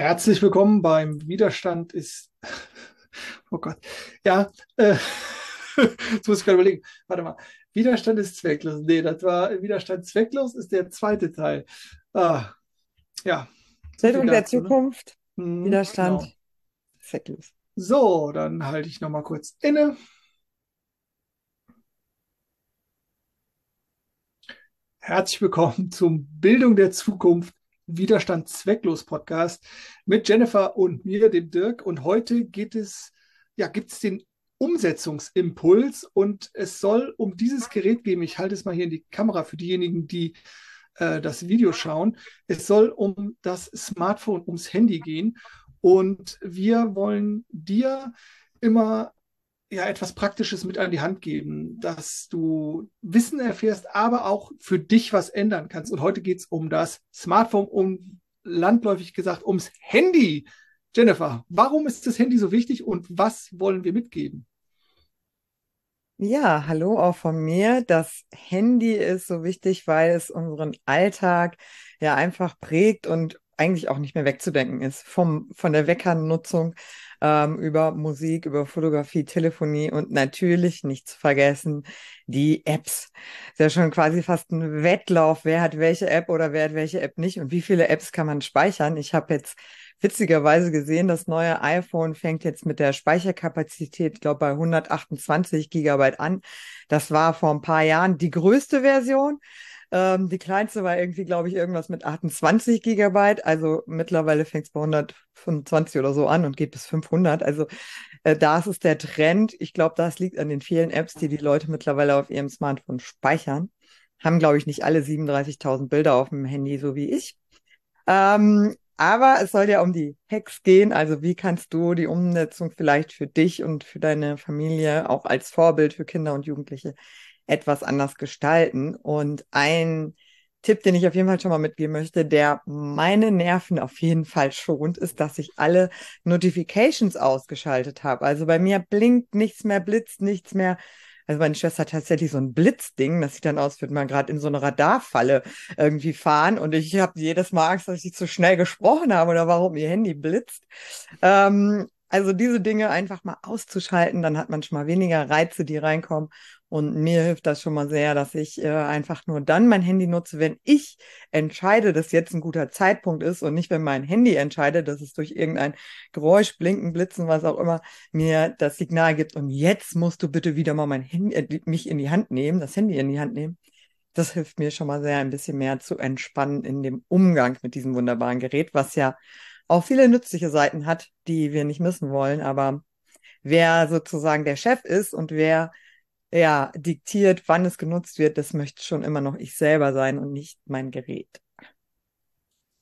Herzlich willkommen beim Widerstand ist. Oh Gott. Ja, äh, jetzt muss ich gerade überlegen. Warte mal. Widerstand ist zwecklos. Nee, das war Widerstand zwecklos ist der zweite Teil. Ah, ja. Bildung der ne? Zukunft. Ne? Widerstand genau. zwecklos. So, dann halte ich nochmal kurz inne. Herzlich willkommen zum Bildung der Zukunft Widerstand zwecklos Podcast mit Jennifer und mir, dem Dirk. Und heute geht es, ja, gibt es den Umsetzungsimpuls und es soll um dieses Gerät gehen. Ich halte es mal hier in die Kamera für diejenigen, die äh, das Video schauen. Es soll um das Smartphone, ums Handy gehen. Und wir wollen dir immer ja etwas Praktisches mit an die Hand geben, dass du Wissen erfährst, aber auch für dich was ändern kannst. Und heute geht es um das Smartphone, um landläufig gesagt ums Handy. Jennifer, warum ist das Handy so wichtig und was wollen wir mitgeben? Ja, hallo auch von mir. Das Handy ist so wichtig, weil es unseren Alltag ja einfach prägt und eigentlich auch nicht mehr wegzudenken ist. Vom, von der Weckernutzung ähm, über Musik, über Fotografie, Telefonie und natürlich nicht zu vergessen die Apps. Ist ja schon quasi fast ein Wettlauf, wer hat welche App oder wer hat welche App nicht und wie viele Apps kann man speichern. Ich habe jetzt witzigerweise gesehen, das neue iPhone fängt jetzt mit der Speicherkapazität, ich glaube, bei 128 Gigabyte an. Das war vor ein paar Jahren die größte Version. Ähm, die kleinste war irgendwie, glaube ich, irgendwas mit 28 Gigabyte. Also mittlerweile fängt es bei 125 oder so an und geht bis 500. Also äh, da ist der Trend. Ich glaube, das liegt an den vielen Apps, die die Leute mittlerweile auf ihrem Smartphone speichern. Haben, glaube ich, nicht alle 37.000 Bilder auf dem Handy, so wie ich. Ähm, aber es soll ja um die Hacks gehen. Also wie kannst du die Umsetzung vielleicht für dich und für deine Familie auch als Vorbild für Kinder und Jugendliche etwas anders gestalten. Und ein Tipp, den ich auf jeden Fall schon mal mitgeben möchte, der meine Nerven auf jeden Fall schont, ist, dass ich alle Notifications ausgeschaltet habe. Also bei mir blinkt nichts mehr, blitzt nichts mehr. Also meine Schwester hat tatsächlich so ein Blitzding, das sieht dann aus, würde man gerade in so eine Radarfalle irgendwie fahren. Und ich habe jedes Mal Angst, dass ich zu schnell gesprochen habe oder warum ihr Handy blitzt. Ähm, also diese Dinge einfach mal auszuschalten, dann hat man schon mal weniger Reize, die reinkommen. Und mir hilft das schon mal sehr, dass ich äh, einfach nur dann mein Handy nutze, wenn ich entscheide, dass jetzt ein guter Zeitpunkt ist und nicht, wenn mein Handy entscheidet, dass es durch irgendein Geräusch, Blinken, Blitzen, was auch immer, mir das Signal gibt. Und jetzt musst du bitte wieder mal mein Handy, äh, mich in die Hand nehmen, das Handy in die Hand nehmen. Das hilft mir schon mal sehr, ein bisschen mehr zu entspannen in dem Umgang mit diesem wunderbaren Gerät, was ja auch viele nützliche Seiten hat, die wir nicht missen wollen. Aber wer sozusagen der Chef ist und wer ja diktiert, wann es genutzt wird, das möchte schon immer noch ich selber sein und nicht mein Gerät.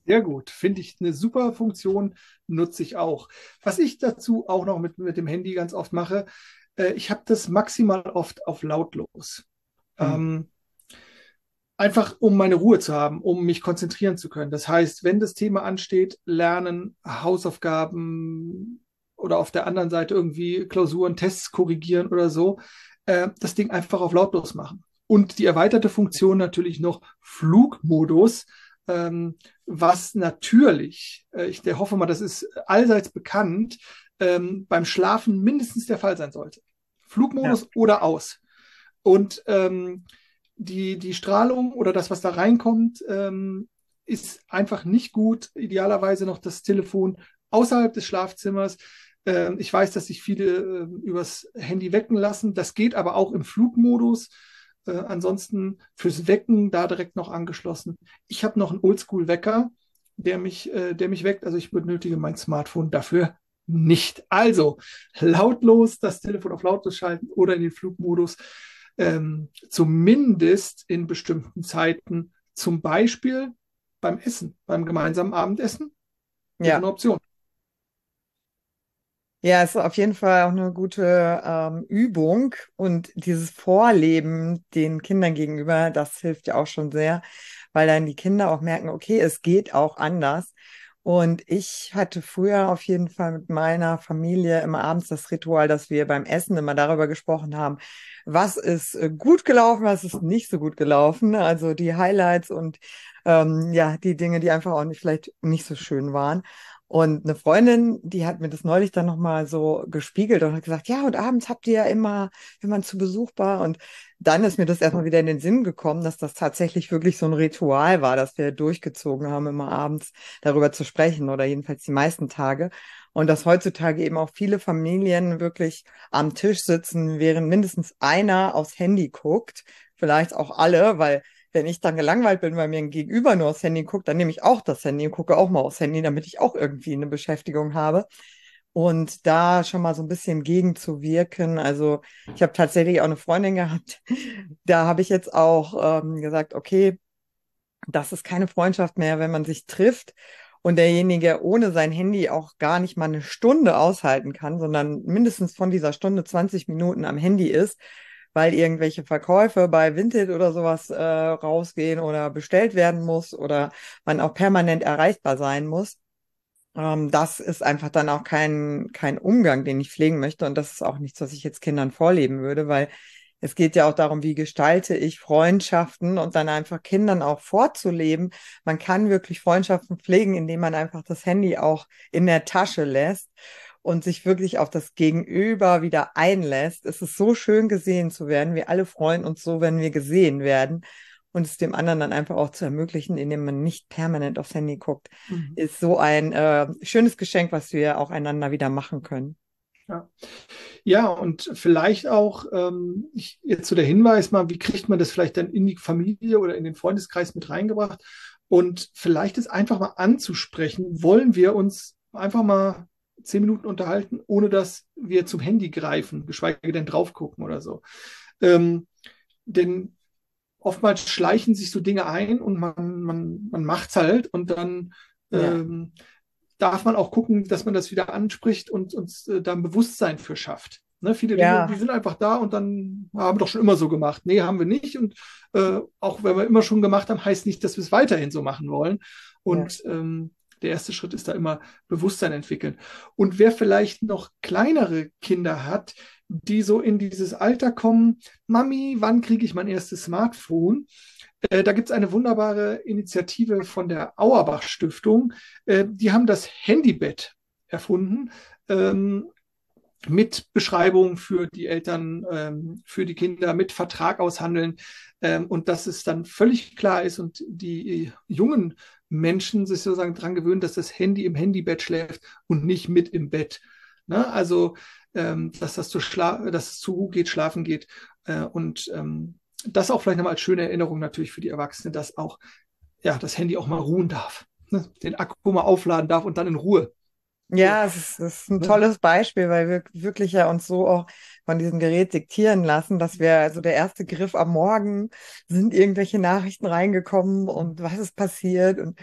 Sehr gut, finde ich eine super Funktion, nutze ich auch. Was ich dazu auch noch mit, mit dem Handy ganz oft mache, äh, ich habe das maximal oft auf lautlos. Mhm. Ähm, einfach um meine Ruhe zu haben, um mich konzentrieren zu können. Das heißt, wenn das Thema ansteht, Lernen, Hausaufgaben oder auf der anderen Seite irgendwie Klausuren, Tests korrigieren oder so, äh, das Ding einfach auf lautlos machen. Und die erweiterte Funktion natürlich noch Flugmodus, ähm, was natürlich, äh, ich der hoffe mal, das ist allseits bekannt, ähm, beim Schlafen mindestens der Fall sein sollte. Flugmodus ja. oder aus. Und ähm, die, die Strahlung oder das, was da reinkommt, ähm, ist einfach nicht gut. Idealerweise noch das Telefon außerhalb des Schlafzimmers. Ähm, ich weiß, dass sich viele äh, übers Handy wecken lassen. Das geht aber auch im Flugmodus. Äh, ansonsten fürs Wecken da direkt noch angeschlossen. Ich habe noch einen Oldschool-Wecker, der mich, äh, der mich weckt. Also ich benötige mein Smartphone dafür nicht. Also lautlos das Telefon auf lautlos schalten oder in den Flugmodus ähm, zumindest in bestimmten Zeiten, zum Beispiel beim Essen, beim gemeinsamen Abendessen, ja. eine Option. Ja, ist auf jeden Fall auch eine gute ähm, Übung und dieses Vorleben den Kindern gegenüber, das hilft ja auch schon sehr, weil dann die Kinder auch merken, okay, es geht auch anders. Und ich hatte früher auf jeden Fall mit meiner Familie immer abends das Ritual, dass wir beim Essen immer darüber gesprochen haben, was ist äh, gut gelaufen, was ist nicht so gut gelaufen. Also die Highlights und ähm, ja, die Dinge, die einfach auch nicht vielleicht nicht so schön waren. Und eine Freundin, die hat mir das neulich dann nochmal so gespiegelt und hat gesagt, ja, und abends habt ihr ja immer, wenn man zu Besuch war. Und dann ist mir das erstmal wieder in den Sinn gekommen, dass das tatsächlich wirklich so ein Ritual war, dass wir durchgezogen haben, immer abends darüber zu sprechen oder jedenfalls die meisten Tage. Und dass heutzutage eben auch viele Familien wirklich am Tisch sitzen, während mindestens einer aufs Handy guckt, vielleicht auch alle, weil wenn ich dann gelangweilt bin, weil mir ein Gegenüber nur aufs Handy guckt, dann nehme ich auch das Handy und gucke auch mal aufs Handy, damit ich auch irgendwie eine Beschäftigung habe. Und da schon mal so ein bisschen gegenzuwirken. Also ich habe tatsächlich auch eine Freundin gehabt, da habe ich jetzt auch ähm, gesagt, okay, das ist keine Freundschaft mehr, wenn man sich trifft und derjenige ohne sein Handy auch gar nicht mal eine Stunde aushalten kann, sondern mindestens von dieser Stunde 20 Minuten am Handy ist, weil irgendwelche Verkäufe bei Vinted oder sowas äh, rausgehen oder bestellt werden muss oder man auch permanent erreichbar sein muss. Ähm, das ist einfach dann auch kein, kein Umgang, den ich pflegen möchte. Und das ist auch nichts, was ich jetzt Kindern vorleben würde, weil es geht ja auch darum, wie gestalte ich Freundschaften und dann einfach Kindern auch vorzuleben. Man kann wirklich Freundschaften pflegen, indem man einfach das Handy auch in der Tasche lässt und sich wirklich auf das Gegenüber wieder einlässt. Es ist so schön gesehen zu werden. Wir alle freuen uns so, wenn wir gesehen werden. Und es dem anderen dann einfach auch zu ermöglichen, indem man nicht permanent aufs Handy guckt, mhm. ist so ein äh, schönes Geschenk, was wir auch einander wieder machen können. Ja. ja, und vielleicht auch ähm, ich, jetzt so der Hinweis mal, wie kriegt man das vielleicht dann in die Familie oder in den Freundeskreis mit reingebracht? Und vielleicht ist einfach mal anzusprechen, wollen wir uns einfach mal zehn Minuten unterhalten, ohne dass wir zum Handy greifen, geschweige denn drauf gucken oder so. Ähm, denn oftmals schleichen sich so Dinge ein und man, man, man macht's halt und dann ja. ähm, darf man auch gucken, dass man das wieder anspricht und uns äh, da ein Bewusstsein für schafft. Ne, viele ja. Dinge, die sind einfach da und dann haben wir doch schon immer so gemacht. Nee, haben wir nicht. Und äh, auch wenn wir immer schon gemacht haben, heißt nicht, dass wir es weiterhin so machen wollen. Und ja. ähm, der erste Schritt ist da immer Bewusstsein entwickeln. Und wer vielleicht noch kleinere Kinder hat, die so in dieses Alter kommen, Mami, wann kriege ich mein erstes Smartphone? Äh, da gibt es eine wunderbare Initiative von der Auerbach Stiftung. Äh, die haben das Handybett erfunden. Ähm, mit Beschreibung für die Eltern, ähm, für die Kinder, mit Vertrag aushandeln ähm, und dass es dann völlig klar ist und die jungen Menschen sich sozusagen daran gewöhnen, dass das Handy im Handybett schläft und nicht mit im Bett. Ne? Also, ähm, dass das zu Schla dass es zu geht, schlafen geht. Äh, und ähm, das auch vielleicht nochmal als schöne Erinnerung natürlich für die Erwachsenen, dass auch ja, das Handy auch mal ruhen darf. Ne? Den Akku mal aufladen darf und dann in Ruhe ja, es ist, es ist ein tolles Beispiel, weil wir wirklich ja uns so auch von diesem Gerät diktieren lassen, dass wir, also der erste Griff am Morgen sind irgendwelche Nachrichten reingekommen und was ist passiert und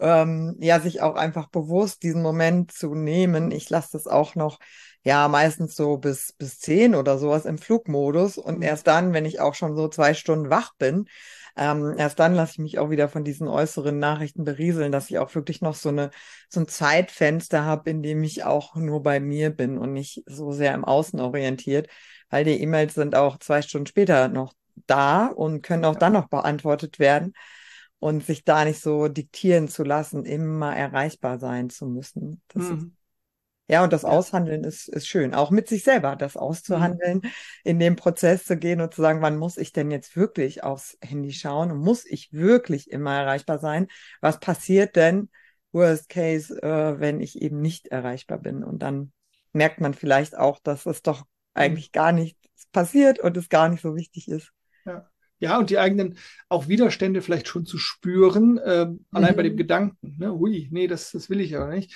ähm, ja, sich auch einfach bewusst diesen Moment zu nehmen. Ich lasse das auch noch, ja, meistens so bis, bis zehn oder sowas im Flugmodus und mhm. erst dann, wenn ich auch schon so zwei Stunden wach bin, ähm, erst dann lasse ich mich auch wieder von diesen äußeren Nachrichten berieseln, dass ich auch wirklich noch so eine so ein Zeitfenster habe, in dem ich auch nur bei mir bin und nicht so sehr im Außen orientiert, weil die E-Mails sind auch zwei Stunden später noch da und können auch dann noch beantwortet werden und sich da nicht so diktieren zu lassen, immer erreichbar sein zu müssen. Das mhm. Ja, und das ja. Aushandeln ist, ist schön. Auch mit sich selber, das auszuhandeln, mhm. in den Prozess zu gehen und zu sagen, wann muss ich denn jetzt wirklich aufs Handy schauen und muss ich wirklich immer erreichbar sein? Was passiert denn, worst case, äh, wenn ich eben nicht erreichbar bin? Und dann merkt man vielleicht auch, dass es doch mhm. eigentlich gar nichts passiert und es gar nicht so wichtig ist. Ja. Ja, und die eigenen auch Widerstände vielleicht schon zu spüren, äh, allein mhm. bei dem Gedanken, ne, hui, nee, das, das will ich aber nicht.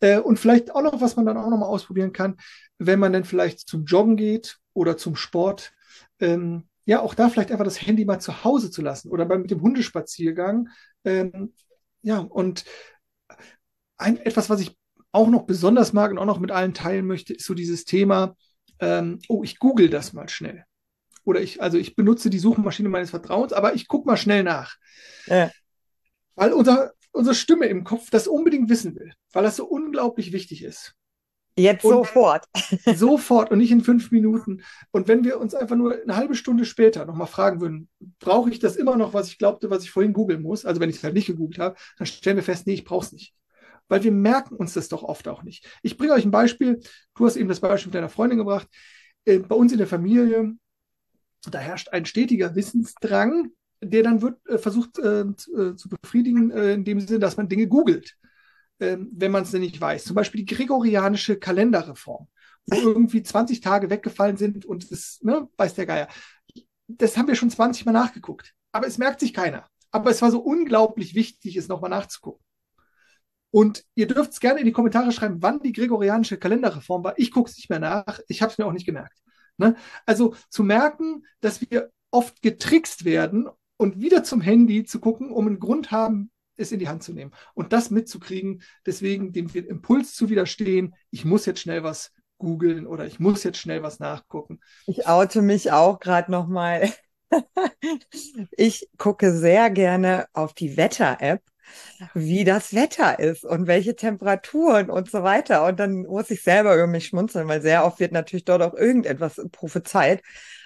Äh, und vielleicht auch noch, was man dann auch noch mal ausprobieren kann, wenn man dann vielleicht zum Joggen geht oder zum Sport, ähm, ja, auch da vielleicht einfach das Handy mal zu Hause zu lassen oder beim, mit dem Hundespaziergang. Ähm, ja, und ein, etwas, was ich auch noch besonders mag und auch noch mit allen teilen möchte, ist so dieses Thema, ähm, oh, ich google das mal schnell. Oder ich, also ich benutze die Suchmaschine meines Vertrauens, aber ich gucke mal schnell nach. Ja. Weil unser unsere Stimme im Kopf das unbedingt wissen will, weil das so unglaublich wichtig ist. Jetzt und sofort. sofort und nicht in fünf Minuten. Und wenn wir uns einfach nur eine halbe Stunde später nochmal fragen würden, brauche ich das immer noch, was ich glaubte, was ich vorhin googeln muss, also wenn ich es halt nicht gegoogelt habe, dann stellen wir fest, nee, ich brauche es nicht. weil wir merken uns das doch oft auch nicht. Ich bringe euch ein Beispiel. Du hast eben das Beispiel mit deiner Freundin gebracht. Äh, bei uns in der Familie, da herrscht ein stetiger Wissensdrang, der dann wird äh, versucht äh, zu, zu, befriedigen, in dem Sinne, dass man Dinge googelt, ähm, wenn man es denn nicht weiß. Zum Beispiel die gregorianische Kalenderreform, wo irgendwie 20 Tage weggefallen sind und es ne, weiß der Geier. Das haben wir schon 20 Mal nachgeguckt, aber es merkt sich keiner. Aber es war so unglaublich wichtig, es nochmal nachzugucken. Und ihr dürft es gerne in die Kommentare schreiben, wann die gregorianische Kalenderreform war. Ich gucke es nicht mehr nach. Ich habe es mir auch nicht gemerkt. Ne? Also zu merken, dass wir oft getrickst werden und wieder zum Handy zu gucken, um einen Grund haben, es in die Hand zu nehmen und das mitzukriegen. Deswegen dem Impuls zu widerstehen, ich muss jetzt schnell was googeln oder ich muss jetzt schnell was nachgucken. Ich oute mich auch gerade noch mal. ich gucke sehr gerne auf die Wetter-App wie das Wetter ist und welche Temperaturen und so weiter. Und dann muss ich selber über mich schmunzeln, weil sehr oft wird natürlich dort auch irgendetwas prophezeit,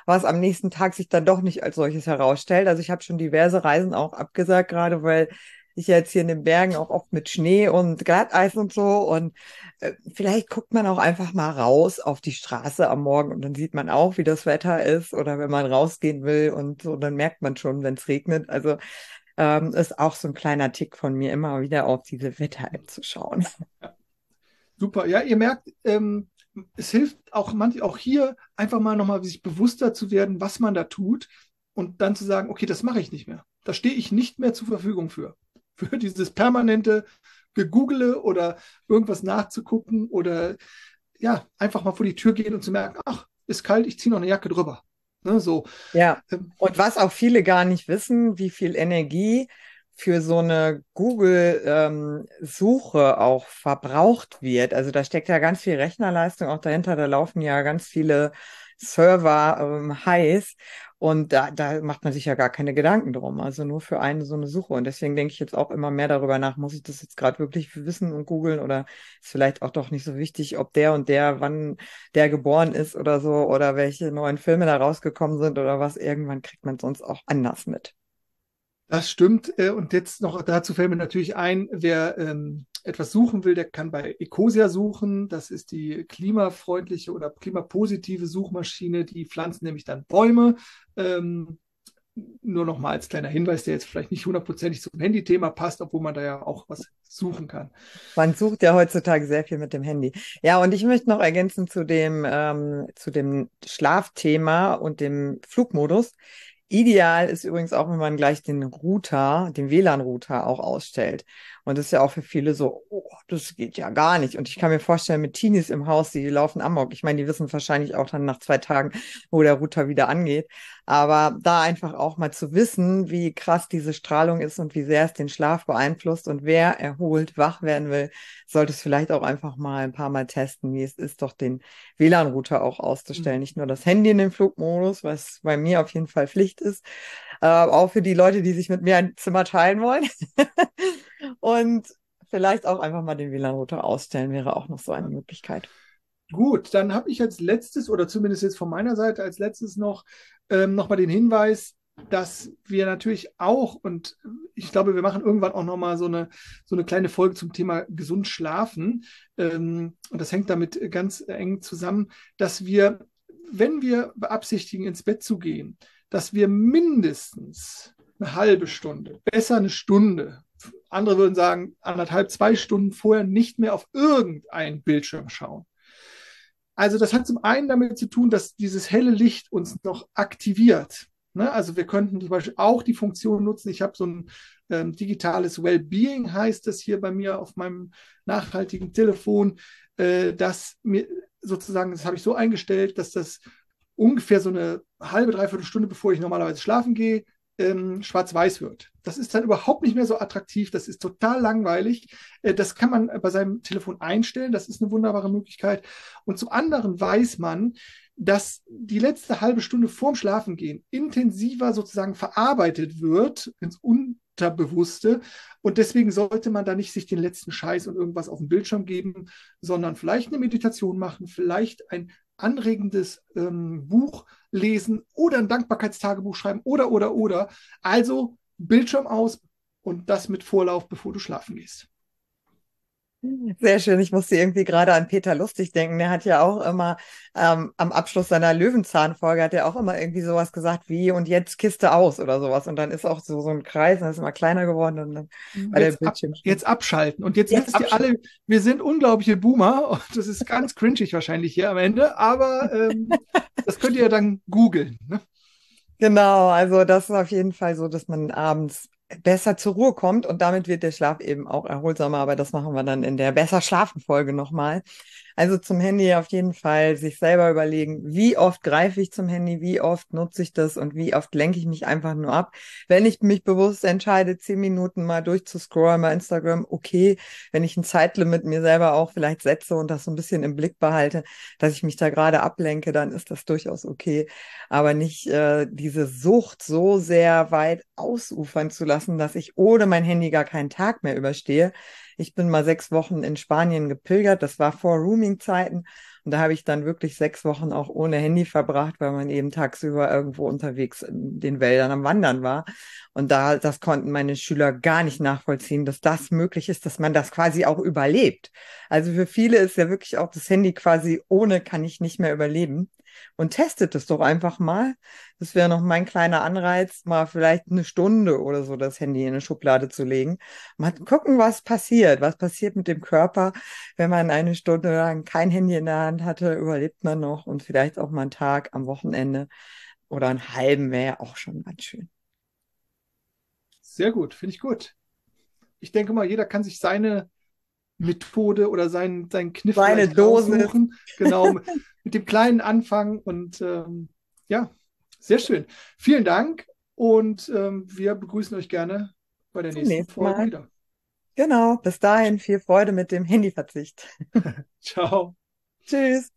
was am nächsten Tag sich dann doch nicht als solches herausstellt. Also ich habe schon diverse Reisen auch abgesagt, gerade weil ich jetzt hier in den Bergen auch oft mit Schnee und Glatteis und so. Und äh, vielleicht guckt man auch einfach mal raus auf die Straße am Morgen und dann sieht man auch, wie das Wetter ist. Oder wenn man rausgehen will und so, dann merkt man schon, wenn es regnet. Also ähm, ist auch so ein kleiner Tick von mir, immer wieder auf diese Wetter-App zu schauen. Super, ja, ihr merkt, ähm, es hilft auch manch, auch hier einfach mal nochmal sich bewusster zu werden, was man da tut und dann zu sagen, okay, das mache ich nicht mehr. Da stehe ich nicht mehr zur Verfügung für. Für dieses permanente Gegoogle oder irgendwas nachzugucken oder ja, einfach mal vor die Tür gehen und zu merken, ach, ist kalt, ich ziehe noch eine Jacke drüber. Ne, so. Ja, ähm, und was auch viele gar nicht wissen, wie viel Energie für so eine Google-Suche ähm, auch verbraucht wird. Also da steckt ja ganz viel Rechnerleistung auch dahinter. Da laufen ja ganz viele Server ähm, heiß. Und da, da macht man sich ja gar keine Gedanken drum. Also nur für eine so eine Suche. Und deswegen denke ich jetzt auch immer mehr darüber nach, muss ich das jetzt gerade wirklich wissen und googeln oder ist vielleicht auch doch nicht so wichtig, ob der und der, wann der geboren ist oder so oder welche neuen Filme da rausgekommen sind oder was. Irgendwann kriegt man sonst auch anders mit. Das stimmt. Äh, und jetzt noch dazu fällt mir natürlich ein, wer ähm, etwas suchen will, der kann bei Ecosia suchen. Das ist die klimafreundliche oder klimapositive Suchmaschine. Die pflanzen nämlich dann Bäume. Ähm, nur noch mal als kleiner Hinweis, der jetzt vielleicht nicht hundertprozentig zum Handy-Thema passt, obwohl man da ja auch was suchen kann. Man sucht ja heutzutage sehr viel mit dem Handy. Ja, und ich möchte noch ergänzen zu dem, ähm, zu dem Schlafthema und dem Flugmodus. Ideal ist übrigens auch, wenn man gleich den Router, den WLAN-Router auch ausstellt. Und das ist ja auch für viele so, oh, das geht ja gar nicht. Und ich kann mir vorstellen, mit Teenies im Haus, die laufen amok. Ich meine, die wissen wahrscheinlich auch dann nach zwei Tagen, wo der Router wieder angeht. Aber da einfach auch mal zu wissen, wie krass diese Strahlung ist und wie sehr es den Schlaf beeinflusst und wer erholt wach werden will, sollte es vielleicht auch einfach mal ein paar Mal testen, wie es ist, doch den WLAN-Router auch auszustellen. Mhm. Nicht nur das Handy in den Flugmodus, was bei mir auf jeden Fall Pflicht ist, äh, auch für die Leute, die sich mit mir ein Zimmer teilen wollen. Und vielleicht auch einfach mal den WLAN-Router ausstellen, wäre auch noch so eine Möglichkeit. Gut, dann habe ich als letztes oder zumindest jetzt von meiner Seite als letztes noch ähm, nochmal den Hinweis, dass wir natürlich auch, und ich glaube, wir machen irgendwann auch nochmal so eine, so eine kleine Folge zum Thema gesund schlafen. Ähm, und das hängt damit ganz eng zusammen, dass wir, wenn wir beabsichtigen, ins Bett zu gehen, dass wir mindestens eine halbe Stunde, besser eine Stunde andere würden sagen, anderthalb, zwei Stunden vorher nicht mehr auf irgendein Bildschirm schauen. Also das hat zum einen damit zu tun, dass dieses helle Licht uns noch aktiviert. Ne? Also wir könnten zum Beispiel auch die Funktion nutzen. Ich habe so ein ähm, digitales Wellbeing, heißt das hier bei mir auf meinem nachhaltigen Telefon, äh, dass mir sozusagen, das habe ich so eingestellt, dass das ungefähr so eine halbe, dreiviertel Stunde, bevor ich normalerweise schlafen gehe, ähm, schwarz-weiß wird. Das ist dann überhaupt nicht mehr so attraktiv, das ist total langweilig. Äh, das kann man bei seinem Telefon einstellen, das ist eine wunderbare Möglichkeit. Und zum anderen weiß man, dass die letzte halbe Stunde vorm Schlafengehen intensiver sozusagen verarbeitet wird ins Unterbewusste. Und deswegen sollte man da nicht sich den letzten Scheiß und irgendwas auf den Bildschirm geben, sondern vielleicht eine Meditation machen, vielleicht ein anregendes ähm, Buch lesen oder ein Dankbarkeitstagebuch schreiben oder, oder, oder. Also Bildschirm aus und das mit Vorlauf, bevor du schlafen gehst. Sehr schön. Ich musste irgendwie gerade an Peter Lustig denken. Der hat ja auch immer ähm, am Abschluss seiner Löwenzahn-Folge hat er auch immer irgendwie sowas gesagt wie und jetzt Kiste aus oder sowas. Und dann ist auch so, so ein Kreis, dann ist immer kleiner geworden und dann war der Bildschirm. Ab, jetzt abschalten. Und jetzt, jetzt wisst ihr alle, wir sind unglaubliche Boomer und das ist ganz cringig wahrscheinlich hier am Ende, aber ähm, das könnt ihr dann googeln. Ne? Genau, also das ist auf jeden Fall so, dass man abends besser zur Ruhe kommt und damit wird der Schlaf eben auch erholsamer, aber das machen wir dann in der Besser schlafen Folge nochmal. Also zum Handy auf jeden Fall sich selber überlegen, wie oft greife ich zum Handy, wie oft nutze ich das und wie oft lenke ich mich einfach nur ab. Wenn ich mich bewusst entscheide, zehn Minuten mal durchzuscrollen bei Instagram, okay. Wenn ich ein Zeitlimit mir selber auch vielleicht setze und das so ein bisschen im Blick behalte, dass ich mich da gerade ablenke, dann ist das durchaus okay. Aber nicht äh, diese Sucht so sehr weit ausufern zu lassen, dass ich ohne mein Handy gar keinen Tag mehr überstehe. Ich bin mal sechs Wochen in Spanien gepilgert. Das war vor Rooming-Zeiten. Und da habe ich dann wirklich sechs Wochen auch ohne Handy verbracht, weil man eben tagsüber irgendwo unterwegs in den Wäldern am Wandern war. Und da, das konnten meine Schüler gar nicht nachvollziehen, dass das möglich ist, dass man das quasi auch überlebt. Also für viele ist ja wirklich auch das Handy quasi ohne kann ich nicht mehr überleben und testet es doch einfach mal. Das wäre noch mein kleiner Anreiz, mal vielleicht eine Stunde oder so das Handy in eine Schublade zu legen. Mal gucken, was passiert. Was passiert mit dem Körper, wenn man eine Stunde lang kein Handy in der Hand hatte, überlebt man noch und vielleicht auch mal einen Tag am Wochenende oder einen halben wäre auch schon ganz schön. Sehr gut, finde ich gut. Ich denke mal, jeder kann sich seine Methode oder seinen, seinen Kniff Seine Dose. Suchen. Genau, mit dem kleinen Anfang und ähm, ja, sehr schön. Vielen Dank und ähm, wir begrüßen euch gerne bei der nächsten, nächsten Folge Mal. wieder. Genau, bis dahin viel Freude mit dem Handyverzicht. Ciao. Tschüss.